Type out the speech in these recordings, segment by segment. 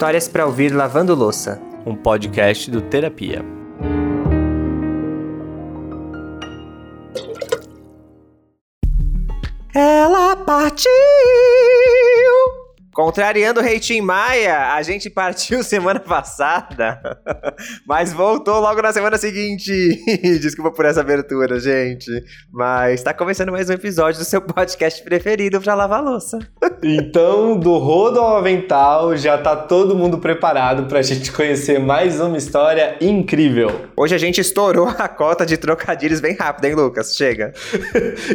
Histórias para ouvir lavando louça, um podcast do Terapia. Contrariando o rei Tim Maia, a gente partiu semana passada, mas voltou logo na semana seguinte. Desculpa por essa abertura, gente. Mas tá começando mais um episódio do seu podcast preferido pra lavar louça. Então, do rodo ao avental, já tá todo mundo preparado pra gente conhecer mais uma história incrível. Hoje a gente estourou a cota de trocadilhos bem rápido, hein, Lucas? Chega.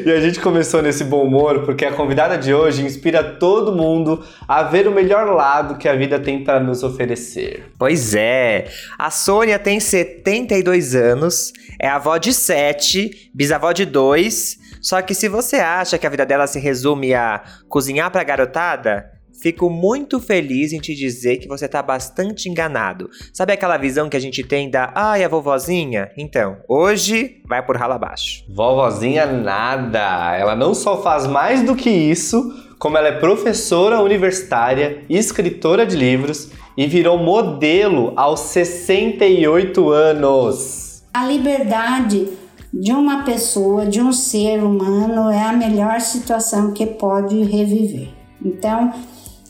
e a gente começou nesse bom humor porque a convidada de hoje inspira todo mundo a ver o melhor lado que a vida tem para nos oferecer. Pois é, a Sônia tem 72 anos, é avó de 7, bisavó de 2. Só que se você acha que a vida dela se resume a cozinhar pra garotada, Fico muito feliz em te dizer que você tá bastante enganado. Sabe aquela visão que a gente tem da ai, a vovozinha? Então, hoje vai por rala abaixo. Vovozinha nada. Ela não só faz mais do que isso, como ela é professora universitária, escritora de livros e virou modelo aos 68 anos. A liberdade de uma pessoa, de um ser humano, é a melhor situação que pode reviver. Então,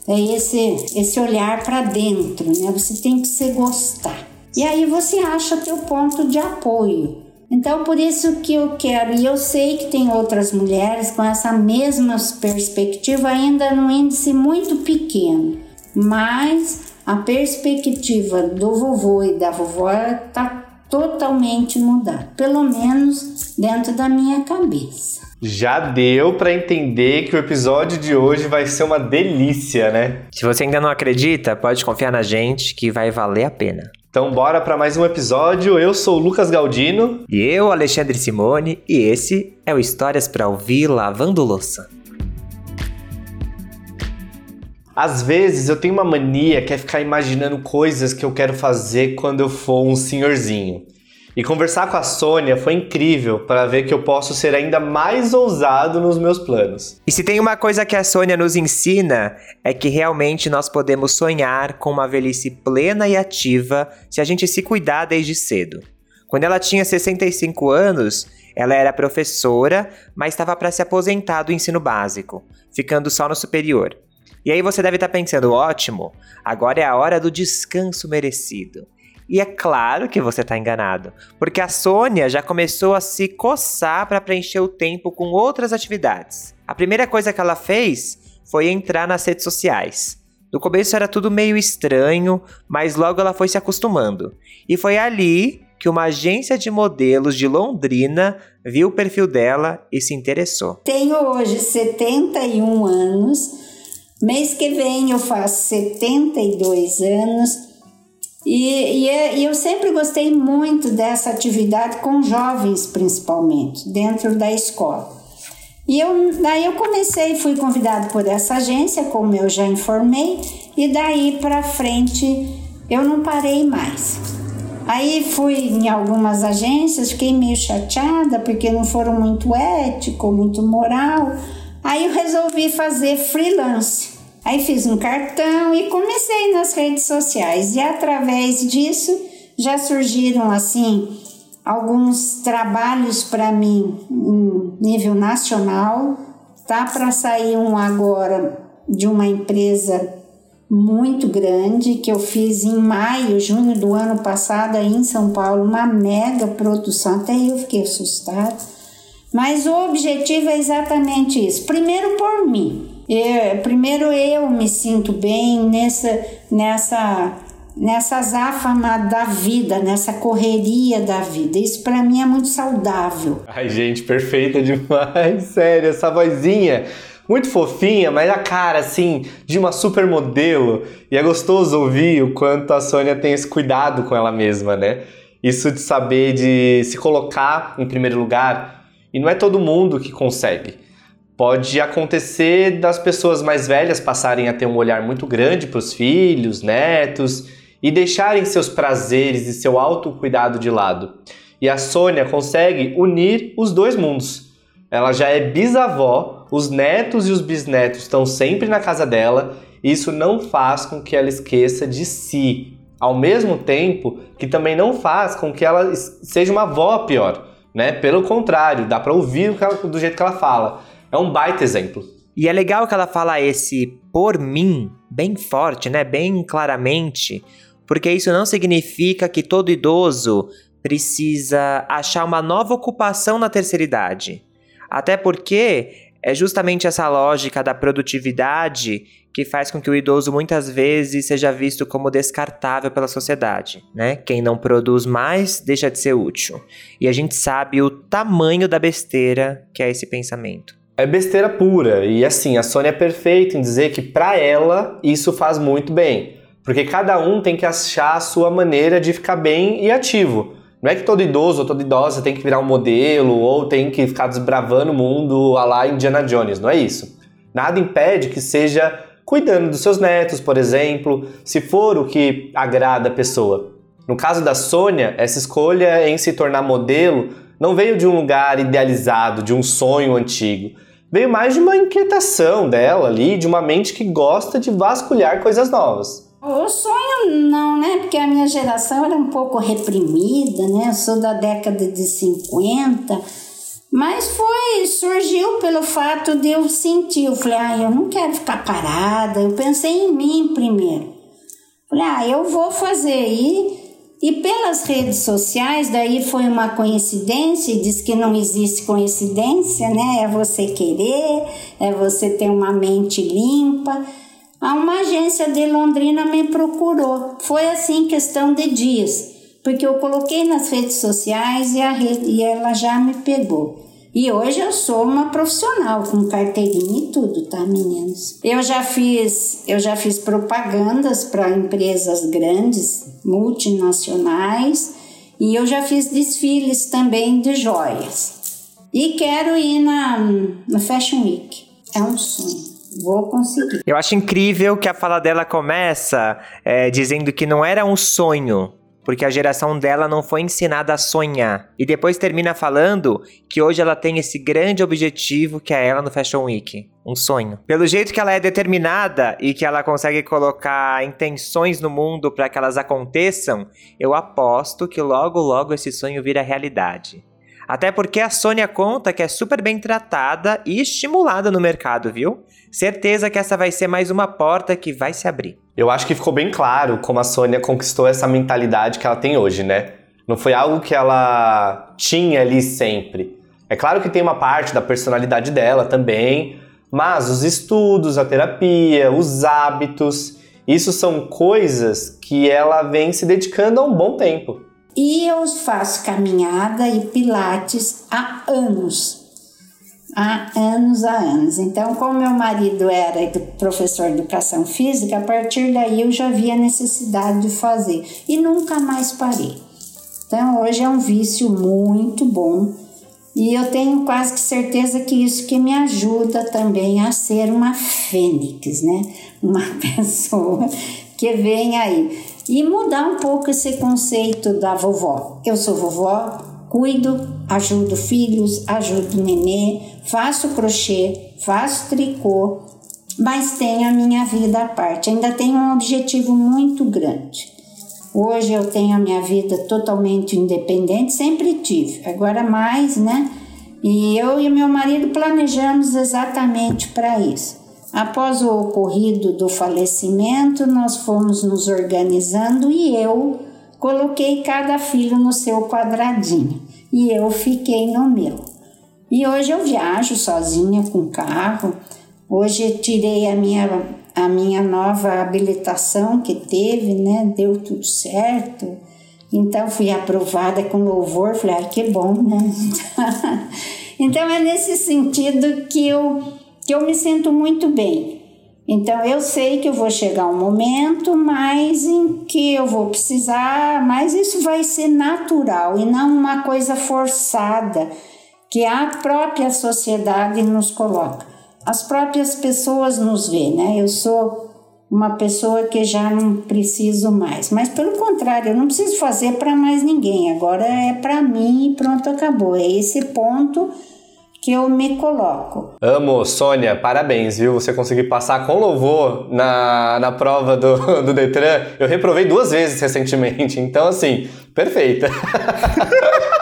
é esse, esse olhar para dentro, né? Você tem que se gostar. E aí você acha teu ponto de apoio. Então, por isso que eu quero, e eu sei que tem outras mulheres com essa mesma perspectiva, ainda num índice muito pequeno, mas a perspectiva do vovô e da vovó está totalmente mudada, pelo menos dentro da minha cabeça. Já deu para entender que o episódio de hoje vai ser uma delícia, né? Se você ainda não acredita, pode confiar na gente que vai valer a pena. Então bora para mais um episódio. Eu sou o Lucas Galdino e eu, Alexandre Simone, e esse é o Histórias para ouvir lavando louça. Às vezes eu tenho uma mania que é ficar imaginando coisas que eu quero fazer quando eu for um senhorzinho. E conversar com a Sônia foi incrível para ver que eu posso ser ainda mais ousado nos meus planos. E se tem uma coisa que a Sônia nos ensina, é que realmente nós podemos sonhar com uma velhice plena e ativa se a gente se cuidar desde cedo. Quando ela tinha 65 anos, ela era professora, mas estava para se aposentar do ensino básico, ficando só no superior. E aí você deve estar tá pensando, ótimo, agora é a hora do descanso merecido. E é claro que você está enganado, porque a Sônia já começou a se coçar para preencher o tempo com outras atividades. A primeira coisa que ela fez foi entrar nas redes sociais. No começo era tudo meio estranho, mas logo ela foi se acostumando. E foi ali que uma agência de modelos de Londrina viu o perfil dela e se interessou. Tenho hoje 71 anos. Mês que vem eu faço 72 anos e, e, é, e, eu sempre gostei muito dessa atividade com jovens, principalmente, dentro da escola. E eu, daí eu comecei, fui convidado por essa agência, como eu já informei, e daí para frente eu não parei mais. Aí fui em algumas agências, fiquei meio chateada porque não foram muito ético, muito moral. Aí eu resolvi fazer freelance. Aí fiz um cartão e comecei nas redes sociais e através disso já surgiram assim alguns trabalhos para mim em nível nacional. Tá para sair um agora de uma empresa muito grande que eu fiz em maio, junho do ano passado aí em São Paulo, uma mega produção, até eu fiquei assustada. Mas o objetivo é exatamente isso. Primeiro por mim, eu, primeiro eu me sinto bem nessa, nessa, nessa azáfama da vida, nessa correria da vida. Isso para mim é muito saudável. Ai, gente, perfeita demais, sério, essa vozinha muito fofinha, mas a cara assim de uma supermodelo. E é gostoso ouvir o quanto a Sônia tem esse cuidado com ela mesma, né? Isso de saber de se colocar em primeiro lugar. E não é todo mundo que consegue. Pode acontecer das pessoas mais velhas passarem a ter um olhar muito grande para os filhos, netos e deixarem seus prazeres e seu autocuidado de lado. E a Sônia consegue unir os dois mundos. Ela já é bisavó, os netos e os bisnetos estão sempre na casa dela isso não faz com que ela esqueça de si, ao mesmo tempo que também não faz com que ela seja uma avó pior, né? Pelo contrário, dá para ouvir do jeito que ela fala. É um baita exemplo. E é legal que ela fala esse por mim bem forte, né? Bem claramente, porque isso não significa que todo idoso precisa achar uma nova ocupação na terceira idade. Até porque é justamente essa lógica da produtividade que faz com que o idoso muitas vezes seja visto como descartável pela sociedade, né? Quem não produz mais deixa de ser útil. E a gente sabe o tamanho da besteira que é esse pensamento. É besteira pura. E assim, a Sônia é perfeita em dizer que para ela isso faz muito bem. Porque cada um tem que achar a sua maneira de ficar bem e ativo. Não é que todo idoso ou toda idosa tem que virar um modelo ou tem que ficar desbravando o mundo a lá Indiana Jones, não é isso. Nada impede que seja cuidando dos seus netos, por exemplo, se for o que agrada a pessoa. No caso da Sônia, essa escolha em se tornar modelo não veio de um lugar idealizado, de um sonho antigo. Veio mais de uma inquietação dela ali, de uma mente que gosta de vasculhar coisas novas. O sonho não, né? Porque a minha geração era um pouco reprimida, né? Eu sou da década de 50, mas foi, surgiu pelo fato de eu sentir, eu falei, ah, eu não quero ficar parada, eu pensei em mim primeiro. Falei, ah, eu vou fazer e e pelas redes sociais, daí foi uma coincidência, diz que não existe coincidência, né? É você querer, é você ter uma mente limpa. Uma agência de Londrina me procurou. Foi assim, questão de dias, porque eu coloquei nas redes sociais e, a rede, e ela já me pegou. E hoje eu sou uma profissional com carteirinha e tudo, tá, meninos? Eu já fiz, eu já fiz propagandas para empresas grandes, multinacionais, e eu já fiz desfiles também de joias. E quero ir na, na Fashion Week. É um sonho. Vou conseguir. Eu acho incrível que a fala dela começa é, dizendo que não era um sonho, porque a geração dela não foi ensinada a sonhar. E depois termina falando que hoje ela tem esse grande objetivo que é ela no Fashion Week. Um sonho. Pelo jeito que ela é determinada e que ela consegue colocar intenções no mundo para que elas aconteçam, eu aposto que logo logo esse sonho vira realidade. Até porque a Sônia conta que é super bem tratada e estimulada no mercado, viu? Certeza que essa vai ser mais uma porta que vai se abrir. Eu acho que ficou bem claro como a Sônia conquistou essa mentalidade que ela tem hoje, né? Não foi algo que ela tinha ali sempre. É claro que tem uma parte da personalidade dela também, mas os estudos, a terapia, os hábitos, isso são coisas que ela vem se dedicando há um bom tempo. E eu faço caminhada e pilates há anos. Há anos, há anos. Então, como meu marido era professor de educação física, a partir daí eu já vi a necessidade de fazer e nunca mais parei. Então, hoje é um vício muito bom e eu tenho quase que certeza que isso que me ajuda também a ser uma fênix, né? Uma pessoa que vem aí e mudar um pouco esse conceito da vovó. Eu sou vovó, cuido, ajudo filhos, ajudo nenê, faço crochê, faço tricô, mas tenho a minha vida à parte. Ainda tenho um objetivo muito grande. Hoje eu tenho a minha vida totalmente independente, sempre tive, agora mais, né? E eu e meu marido planejamos exatamente para isso. Após o ocorrido do falecimento, nós fomos nos organizando e eu coloquei cada filho no seu quadradinho e eu fiquei no meu. E hoje eu viajo sozinha com carro. Hoje tirei a minha, a minha nova habilitação que teve, né? Deu tudo certo. Então fui aprovada com louvor. Falei, ah, que bom, né? então é nesse sentido que eu que eu me sinto muito bem. Então eu sei que eu vou chegar um momento mais em que eu vou precisar, mas isso vai ser natural e não uma coisa forçada que a própria sociedade nos coloca. As próprias pessoas nos veem, né? Eu sou uma pessoa que já não preciso mais, mas pelo contrário, eu não preciso fazer para mais ninguém. Agora é para mim e pronto, acabou. É esse ponto que eu me coloco. Amo, Sônia, parabéns, viu? Você conseguiu passar com louvor na, na prova do, do Detran. Eu reprovei duas vezes recentemente, então assim, perfeita.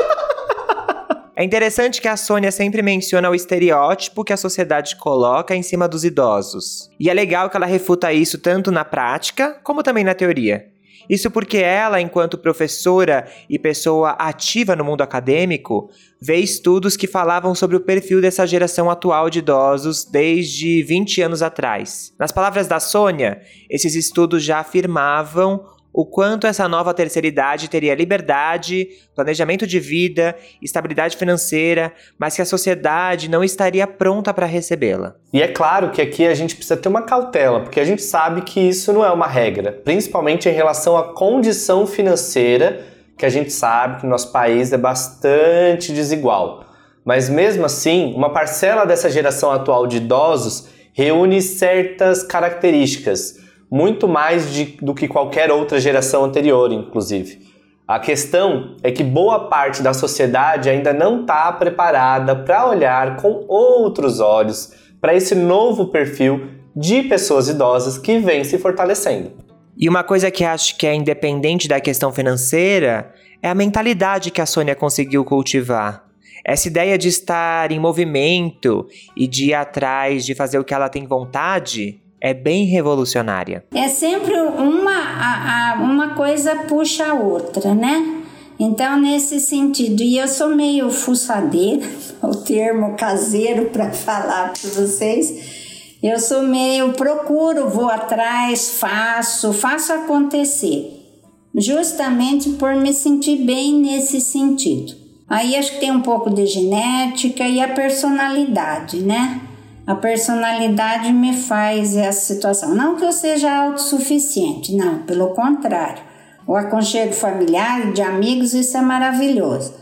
É interessante que a Sônia sempre menciona o estereótipo que a sociedade coloca em cima dos idosos. E é legal que ela refuta isso tanto na prática como também na teoria. Isso porque ela, enquanto professora e pessoa ativa no mundo acadêmico, vê estudos que falavam sobre o perfil dessa geração atual de idosos desde 20 anos atrás. Nas palavras da Sônia, esses estudos já afirmavam o quanto essa nova terceira idade teria liberdade, planejamento de vida, estabilidade financeira, mas que a sociedade não estaria pronta para recebê-la. E é claro que aqui a gente precisa ter uma cautela, porque a gente sabe que isso não é uma regra, principalmente em relação à condição financeira, que a gente sabe que no nosso país é bastante desigual. Mas mesmo assim, uma parcela dessa geração atual de idosos reúne certas características muito mais de, do que qualquer outra geração anterior, inclusive. A questão é que boa parte da sociedade ainda não está preparada para olhar com outros olhos para esse novo perfil de pessoas idosas que vem se fortalecendo. E uma coisa que acho que é independente da questão financeira é a mentalidade que a Sônia conseguiu cultivar. Essa ideia de estar em movimento e de ir atrás de fazer o que ela tem vontade é bem revolucionária. É sempre uma, a, a, uma coisa puxa a outra, né? Então, nesse sentido, e eu sou meio fuçadeira, o termo caseiro para falar para vocês. Eu sou meio procuro, vou atrás, faço, faço acontecer, justamente por me sentir bem nesse sentido. Aí acho que tem um pouco de genética e a personalidade, né? A personalidade me faz essa situação. Não que eu seja autossuficiente, não, pelo contrário. O aconchego familiar, de amigos, isso é maravilhoso.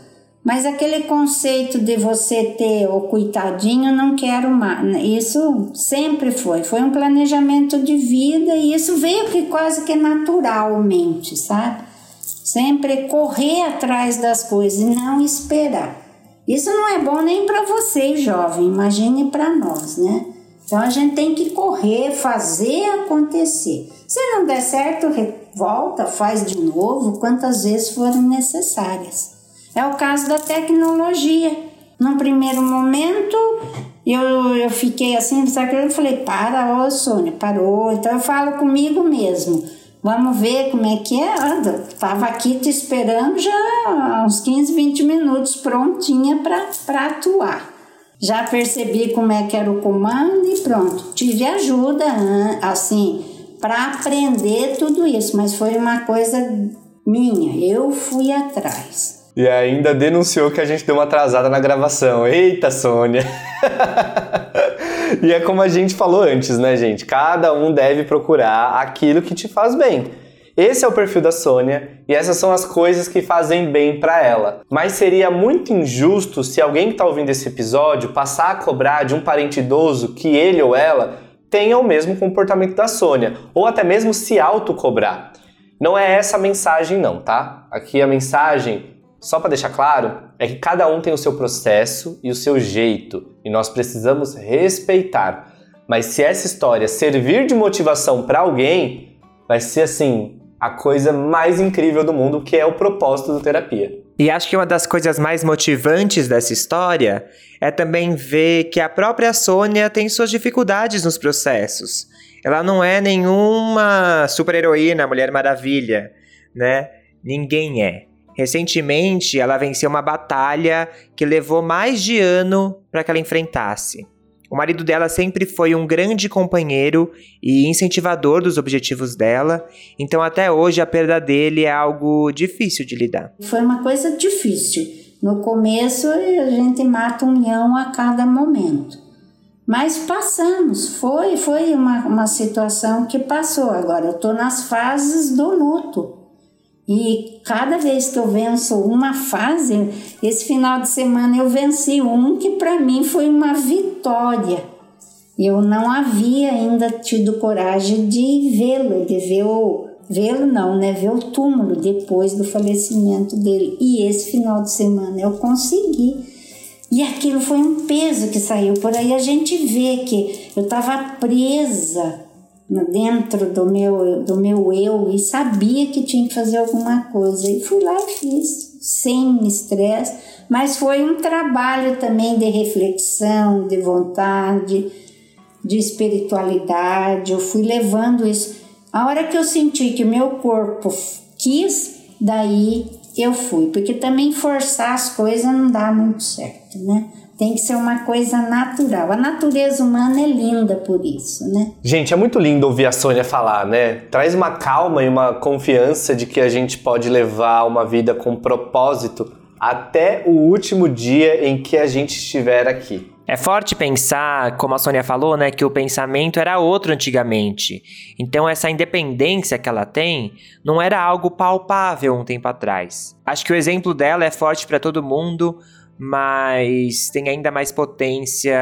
Mas aquele conceito de você ter o coitadinho, não quero mais. Isso sempre foi. Foi um planejamento de vida e isso veio que quase que naturalmente, sabe? Sempre correr atrás das coisas e não esperar. Isso não é bom nem para vocês, jovem, imagine para nós, né? Então a gente tem que correr, fazer acontecer. Se não der certo, volta, faz de novo, quantas vezes forem necessárias. É o caso da tecnologia. Num primeiro momento, eu, eu fiquei assim, eu falei, para, ô Sônia, parou. Então eu falo comigo mesmo Vamos ver como é que é. Anda, tava aqui te esperando já uns 15, 20 minutos prontinha para atuar. Já percebi como é que era o comando e pronto. Tive ajuda, assim, para aprender tudo isso, mas foi uma coisa minha. Eu fui atrás. E ainda denunciou que a gente deu uma atrasada na gravação. Eita, Sônia! e é como a gente falou antes, né, gente? Cada um deve procurar aquilo que te faz bem. Esse é o perfil da Sônia e essas são as coisas que fazem bem para ela. Mas seria muito injusto se alguém que está ouvindo esse episódio passar a cobrar de um parente idoso que ele ou ela tenha o mesmo comportamento da Sônia, ou até mesmo se autocobrar. Não é essa a mensagem, não, tá? Aqui a mensagem só para deixar claro, é que cada um tem o seu processo e o seu jeito, e nós precisamos respeitar. Mas se essa história servir de motivação para alguém, vai ser assim, a coisa mais incrível do mundo, que é o propósito do terapia. E acho que uma das coisas mais motivantes dessa história é também ver que a própria Sônia tem suas dificuldades nos processos. Ela não é nenhuma super-heroína, Mulher Maravilha, né? Ninguém é. Recentemente, ela venceu uma batalha que levou mais de ano para que ela enfrentasse. O marido dela sempre foi um grande companheiro e incentivador dos objetivos dela, então até hoje a perda dele é algo difícil de lidar. Foi uma coisa difícil. No começo a gente mata um leão a cada momento. Mas passamos, foi, foi uma, uma situação que passou. Agora eu estou nas fases do luto. E cada vez que eu venço uma fase, esse final de semana eu venci um que para mim foi uma vitória. Eu não havia ainda tido coragem de vê-lo, de ver o vê-lo não, né, ver o túmulo depois do falecimento dele. E esse final de semana eu consegui. E aquilo foi um peso que saiu por aí. A gente vê que eu estava presa dentro do meu, do meu eu e sabia que tinha que fazer alguma coisa. E fui lá e fiz, sem estresse, mas foi um trabalho também de reflexão, de vontade, de espiritualidade. Eu fui levando isso. A hora que eu senti que meu corpo quis, daí eu fui, porque também forçar as coisas não dá muito certo, né? Tem que ser uma coisa natural. A natureza humana é linda por isso, né? Gente, é muito lindo ouvir a Sônia falar, né? Traz uma calma e uma confiança de que a gente pode levar uma vida com propósito até o último dia em que a gente estiver aqui. É forte pensar, como a Sônia falou, né, que o pensamento era outro antigamente. Então essa independência que ela tem não era algo palpável um tempo atrás. Acho que o exemplo dela é forte para todo mundo, mas tem ainda mais potência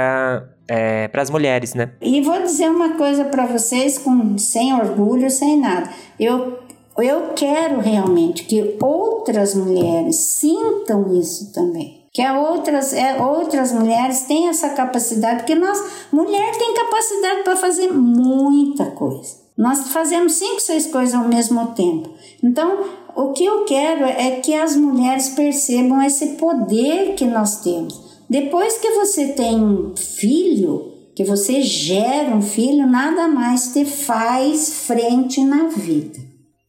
é, para as mulheres, né? E vou dizer uma coisa para vocês, com sem orgulho, sem nada. Eu eu quero realmente que outras mulheres sintam isso também que outras, é, outras mulheres têm essa capacidade, porque nós, mulher tem capacidade para fazer muita coisa. Nós fazemos cinco, seis coisas ao mesmo tempo. Então, o que eu quero é que as mulheres percebam esse poder que nós temos. Depois que você tem um filho, que você gera um filho, nada mais te faz frente na vida.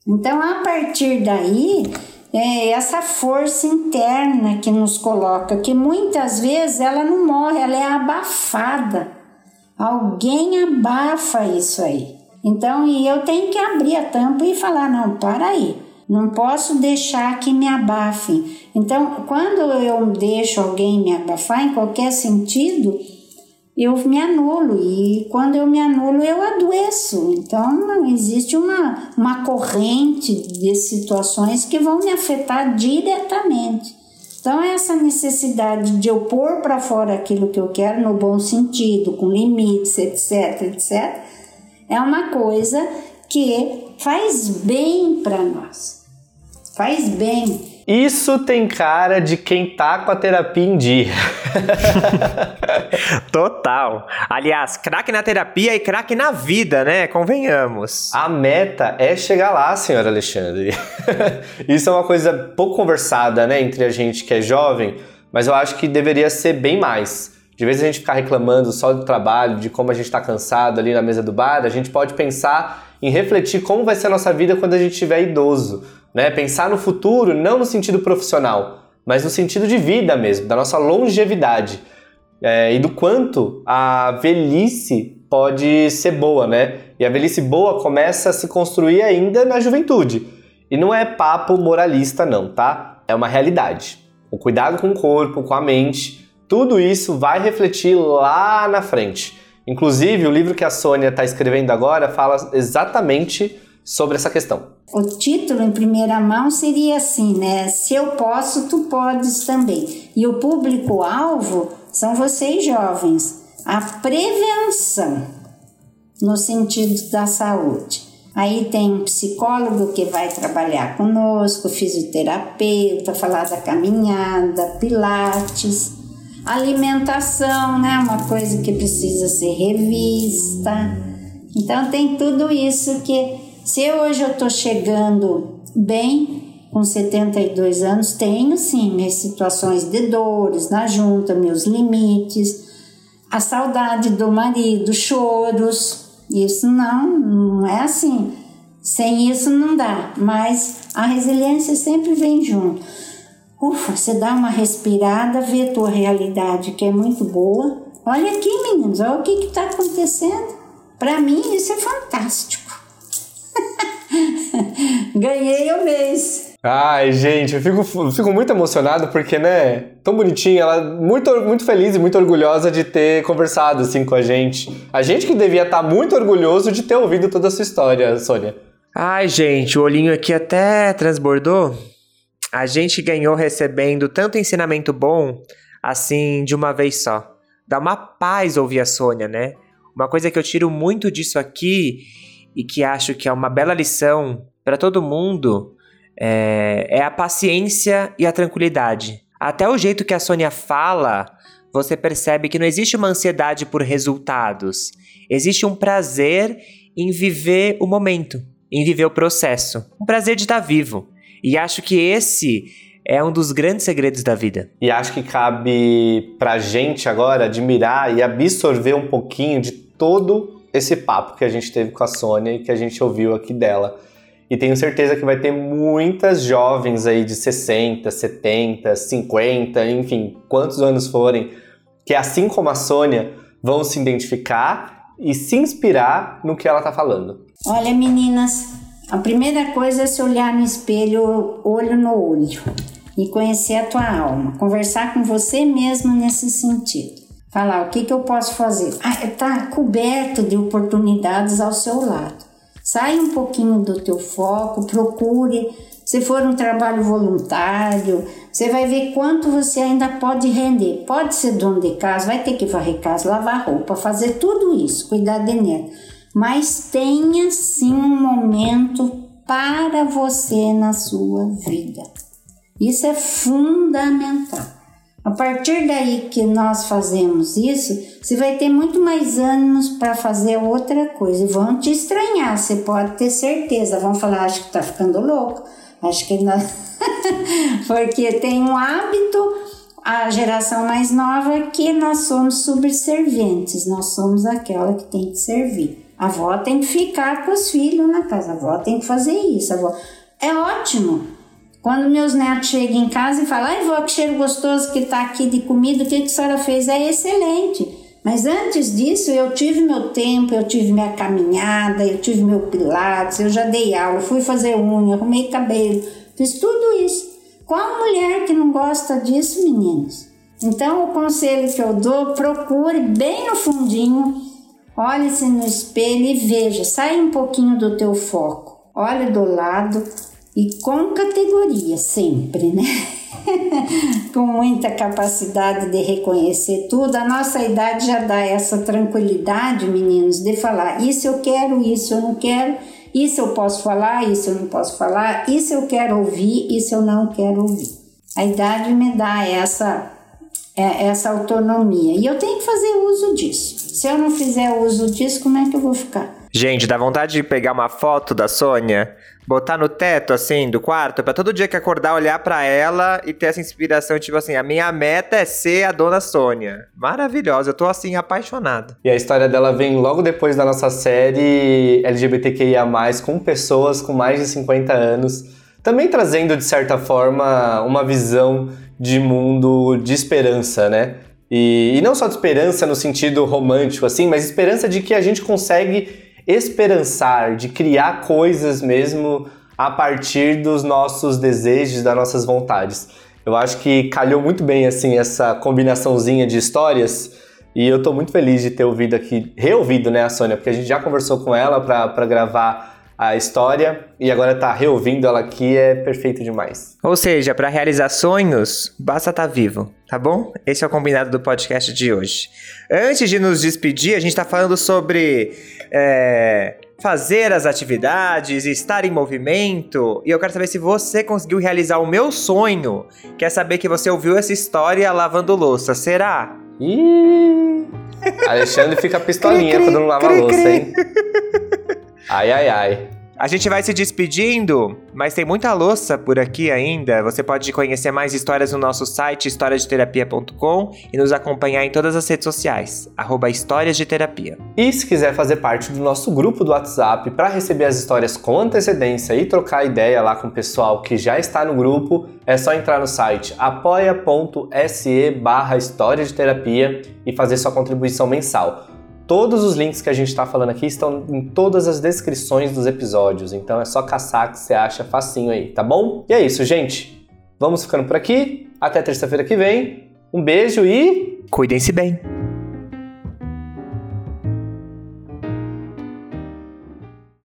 Então, a partir daí, é essa força interna que nos coloca, que muitas vezes ela não morre, ela é abafada. Alguém abafa isso aí. Então, e eu tenho que abrir a tampa e falar: não, para aí, não posso deixar que me abafem. Então, quando eu deixo alguém me abafar, em qualquer sentido, eu me anulo e quando eu me anulo eu adoeço. Então existe uma, uma corrente de situações que vão me afetar diretamente. Então essa necessidade de eu pôr para fora aquilo que eu quero no bom sentido, com limites, etc, etc, é uma coisa que faz bem para nós. Faz bem. Isso tem cara de quem tá com a terapia em dia. Total. Aliás, craque na terapia e craque na vida, né? Convenhamos. A meta é chegar lá, senhor Alexandre. Isso é uma coisa pouco conversada, né, entre a gente que é jovem, mas eu acho que deveria ser bem mais. De vez a gente ficar reclamando só do trabalho, de como a gente está cansado ali na mesa do bar, a gente pode pensar em refletir como vai ser a nossa vida quando a gente estiver idoso né? Pensar no futuro não no sentido profissional, mas no sentido de vida mesmo, da nossa longevidade é, e do quanto a velhice pode ser boa, né? E a velhice boa começa a se construir ainda na juventude. E não é papo moralista, não, tá? É uma realidade. O cuidado com o corpo, com a mente, tudo isso vai refletir lá na frente. Inclusive, o livro que a Sônia está escrevendo agora fala exatamente sobre essa questão. O título em primeira mão seria assim, né? Se eu posso, tu podes também. E o público-alvo são vocês jovens. A prevenção no sentido da saúde. Aí tem um psicólogo que vai trabalhar conosco, fisioterapeuta, falar da caminhada, pilates, alimentação, né? Uma coisa que precisa ser revista. Então tem tudo isso que se hoje eu estou chegando bem, com 72 anos, tenho sim minhas situações de dores na junta, meus limites, a saudade do marido, choros. Isso não, não é assim. Sem isso não dá, mas a resiliência sempre vem junto. Ufa, você dá uma respirada, vê a tua realidade que é muito boa. Olha aqui, meninos, olha o que está acontecendo. Para mim, isso é fantástico. Ganhei o mês. Ai, gente, eu fico, fico muito emocionado porque, né, tão bonitinha, ela muito, muito feliz e muito orgulhosa de ter conversado assim com a gente. A gente que devia estar muito orgulhoso de ter ouvido toda a sua história, Sônia. Ai, gente, o olhinho aqui até transbordou. A gente ganhou recebendo tanto ensinamento bom, assim, de uma vez só. Dá uma paz ouvir a Sônia, né? Uma coisa que eu tiro muito disso aqui e que acho que é uma bela lição para todo mundo é, é a paciência e a tranquilidade. Até o jeito que a Sônia fala, você percebe que não existe uma ansiedade por resultados. Existe um prazer em viver o momento, em viver o processo. Um prazer de estar vivo. E acho que esse é um dos grandes segredos da vida. E acho que cabe pra gente agora admirar e absorver um pouquinho de todo esse papo que a gente teve com a Sônia e que a gente ouviu aqui dela. E tenho certeza que vai ter muitas jovens aí de 60, 70, 50, enfim, quantos anos forem, que assim como a Sônia vão se identificar e se inspirar no que ela tá falando. Olha, meninas, a primeira coisa é se olhar no espelho, olho no olho, e conhecer a tua alma, conversar com você mesmo nesse sentido. Falar o que, que eu posso fazer. Ah, tá coberto de oportunidades ao seu lado. Sai um pouquinho do teu foco, procure. Se for um trabalho voluntário, você vai ver quanto você ainda pode render. Pode ser dono de casa, vai ter que varrer casa, lavar roupa, fazer tudo isso, cuidar de neto. Mas tenha sim um momento para você na sua vida. Isso é fundamental. A partir daí que nós fazemos isso, você vai ter muito mais ânimos para fazer outra coisa. E vão te estranhar, você pode ter certeza. Vão falar, acho que tá ficando louco. Acho que não. Porque tem um hábito, a geração mais nova, que nós somos subservientes. Nós somos aquela que tem que servir. A avó tem que ficar com os filhos na casa. A avó tem que fazer isso. A avó... É ótimo. Quando meus netos chegam em casa e falam, ai vó, que cheiro gostoso que tá aqui de comida, o que, que a senhora fez? É excelente. Mas antes disso, eu tive meu tempo, eu tive minha caminhada, eu tive meu pilates, eu já dei aula, fui fazer unha, arrumei cabelo, fiz tudo isso. Qual mulher que não gosta disso, meninos? Então, o conselho que eu dou, procure bem no fundinho, olhe-se no espelho e veja, sai um pouquinho do teu foco. Olhe do lado, e com categoria sempre, né? com muita capacidade de reconhecer tudo. A nossa idade já dá essa tranquilidade, meninos, de falar: isso eu quero, isso eu não quero, isso eu posso falar, isso eu não posso falar, isso eu quero ouvir, isso eu não quero ouvir. A idade me dá essa, é, essa autonomia e eu tenho que fazer uso disso. Se eu não fizer uso disso, como é que eu vou ficar? Gente, dá vontade de pegar uma foto da Sônia, botar no teto, assim, do quarto, para todo dia que acordar, olhar para ela e ter essa inspiração, tipo assim, a minha meta é ser a dona Sônia. Maravilhosa, eu tô, assim, apaixonado. E a história dela vem logo depois da nossa série LGBTQIA+, com pessoas com mais de 50 anos, também trazendo, de certa forma, uma visão de mundo de esperança, né? E, e não só de esperança no sentido romântico, assim, mas esperança de que a gente consegue esperançar, de criar coisas mesmo a partir dos nossos desejos, das nossas vontades. Eu acho que calhou muito bem assim essa combinaçãozinha de histórias e eu estou muito feliz de ter ouvido aqui, reouvido, né, a Sônia, porque a gente já conversou com ela para gravar a história e agora tá reouvindo ela aqui é perfeito demais. Ou seja, para realizar sonhos, basta estar tá vivo, tá bom? Esse é o combinado do podcast de hoje. Antes de nos despedir, a gente tá falando sobre é, fazer as atividades, estar em movimento. E eu quero saber se você conseguiu realizar o meu sonho. Quer saber que você ouviu essa história lavando louça? Será? Ih! Alexandre fica pistolinha quando não lava louça, hein? Ai, ai, ai. A gente vai se despedindo, mas tem muita louça por aqui ainda. Você pode conhecer mais histórias no nosso site historiasdeterapia.com e nos acompanhar em todas as redes sociais, arroba Histórias de Terapia. E se quiser fazer parte do nosso grupo do WhatsApp para receber as histórias com antecedência e trocar ideia lá com o pessoal que já está no grupo, é só entrar no site apoia.se barra História de Terapia e fazer sua contribuição mensal. Todos os links que a gente está falando aqui estão em todas as descrições dos episódios, então é só caçar que você acha facinho aí, tá bom? E é isso, gente. Vamos ficando por aqui. Até terça-feira que vem. Um beijo e. Cuidem-se bem.